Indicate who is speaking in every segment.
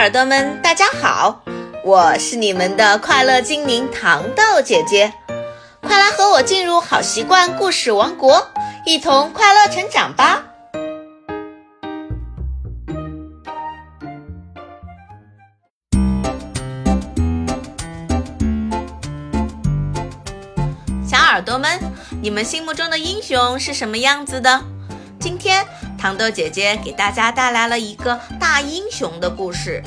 Speaker 1: 耳朵们，大家好，我是你们的快乐精灵糖豆姐姐，快来和我进入好习惯故事王国，一同快乐成长吧！小耳朵们，你们心目中的英雄是什么样子的？今天。糖豆姐姐给大家带来了一个大英雄的故事。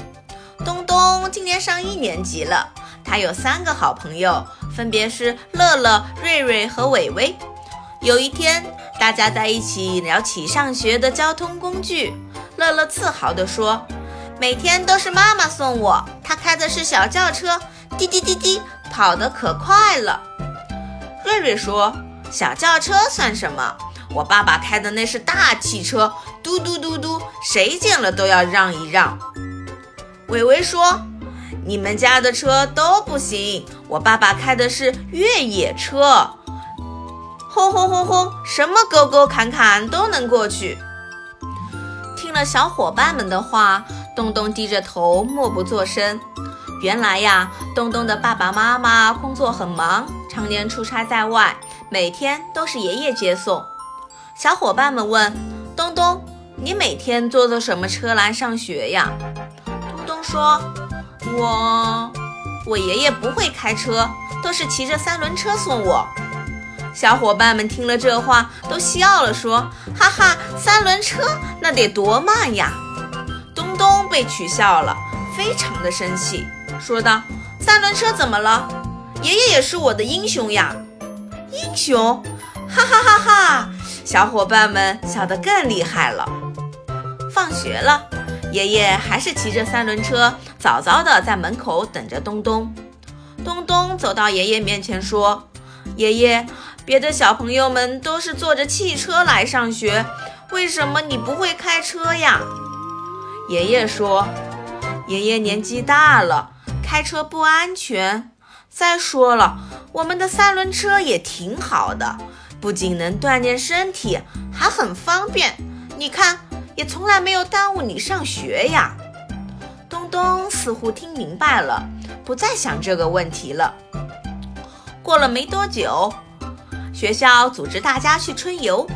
Speaker 1: 东东今年上一年级了，他有三个好朋友，分别是乐乐、瑞瑞和伟伟。有一天，大家在一起聊起上学的交通工具。乐乐自豪地说：“每天都是妈妈送我，她开的是小轿车，滴滴滴滴，跑得可快了。”瑞瑞说：“小轿车算什么？”我爸爸开的那是大汽车，嘟嘟嘟嘟，谁见了都要让一让。伟伟说：“你们家的车都不行，我爸爸开的是越野车，轰轰轰轰，什么沟沟坎坎都能过去。”听了小伙伴们的话，东东低着头默不作声。原来呀，东东的爸爸妈妈工作很忙，常年出差在外，每天都是爷爷接送。小伙伴们问东东：“你每天坐的什么车来上学呀？”东东说：“我，我爷爷不会开车，都是骑着三轮车送我。”小伙伴们听了这话都笑了，说：“哈哈，三轮车那得多慢呀！”东东被取笑了，非常的生气，说道：“三轮车怎么了？爷爷也是我的英雄呀！英雄，哈哈哈哈！”小伙伴们笑得更厉害了。放学了，爷爷还是骑着三轮车，早早的在门口等着东东。东东走到爷爷面前说：“爷爷，别的小朋友们都是坐着汽车来上学，为什么你不会开车呀？”爷爷说：“爷爷年纪大了，开车不安全。再说了，我们的三轮车也挺好的。”不仅能锻炼身体，还很方便。你看，也从来没有耽误你上学呀。东东似乎听明白了，不再想这个问题了。过了没多久，学校组织大家去春游，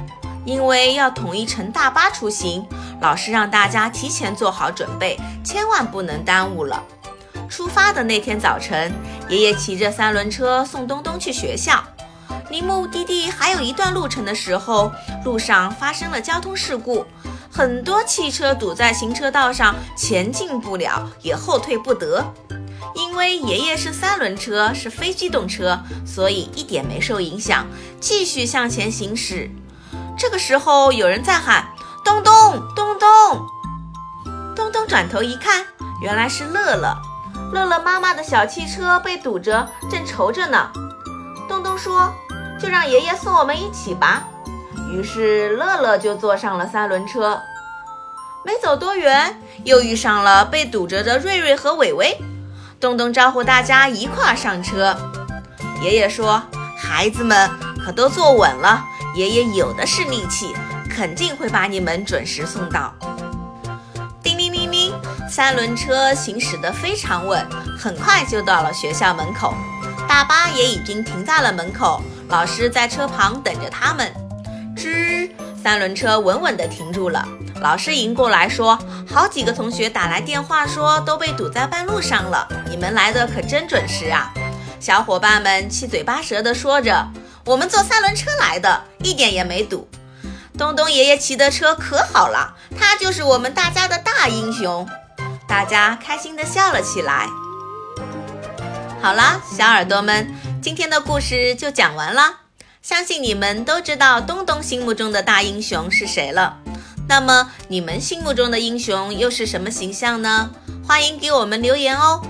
Speaker 1: 因为要统一乘大巴出行，老师让大家提前做好准备，千万不能耽误了。出发的那天早晨，爷爷骑着三轮车送东东去学校。离目的地还有一段路程的时候，路上发生了交通事故，很多汽车堵在行车道上，前进不了，也后退不得。因为爷爷是三轮车，是非机动车，所以一点没受影响，继续向前行驶。这个时候，有人在喊：“东东，东东！”东东转头一看，原来是乐乐。乐乐妈妈的小汽车被堵着，正愁着呢。东东说。就让爷爷送我们一起吧。于是乐乐就坐上了三轮车。没走多远，又遇上了被堵着的瑞瑞和伟伟。东东招呼大家一块上车。爷爷说：“孩子们可都坐稳了，爷爷有的是力气，肯定会把你们准时送到。”叮铃铃铃，三轮车行驶得非常稳，很快就到了学校门口。大巴也已经停在了门口。老师在车旁等着他们。吱，三轮车稳稳地停住了。老师迎过来说：“好几个同学打来电话说都被堵在半路上了，你们来的可真准时啊！”小伙伴们七嘴八舌地说着：“我们坐三轮车来的，一点也没堵。东东爷爷骑的车可好了，他就是我们大家的大英雄。”大家开心地笑了起来。好啦，小耳朵们。今天的故事就讲完了，相信你们都知道东东心目中的大英雄是谁了。那么你们心目中的英雄又是什么形象呢？欢迎给我们留言哦。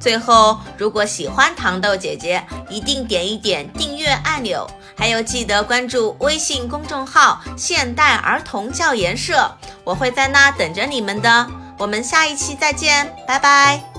Speaker 1: 最后，如果喜欢糖豆姐姐，一定点一点订阅按钮，还有记得关注微信公众号“现代儿童教研社”，我会在那等着你们的。我们下一期再见，拜拜。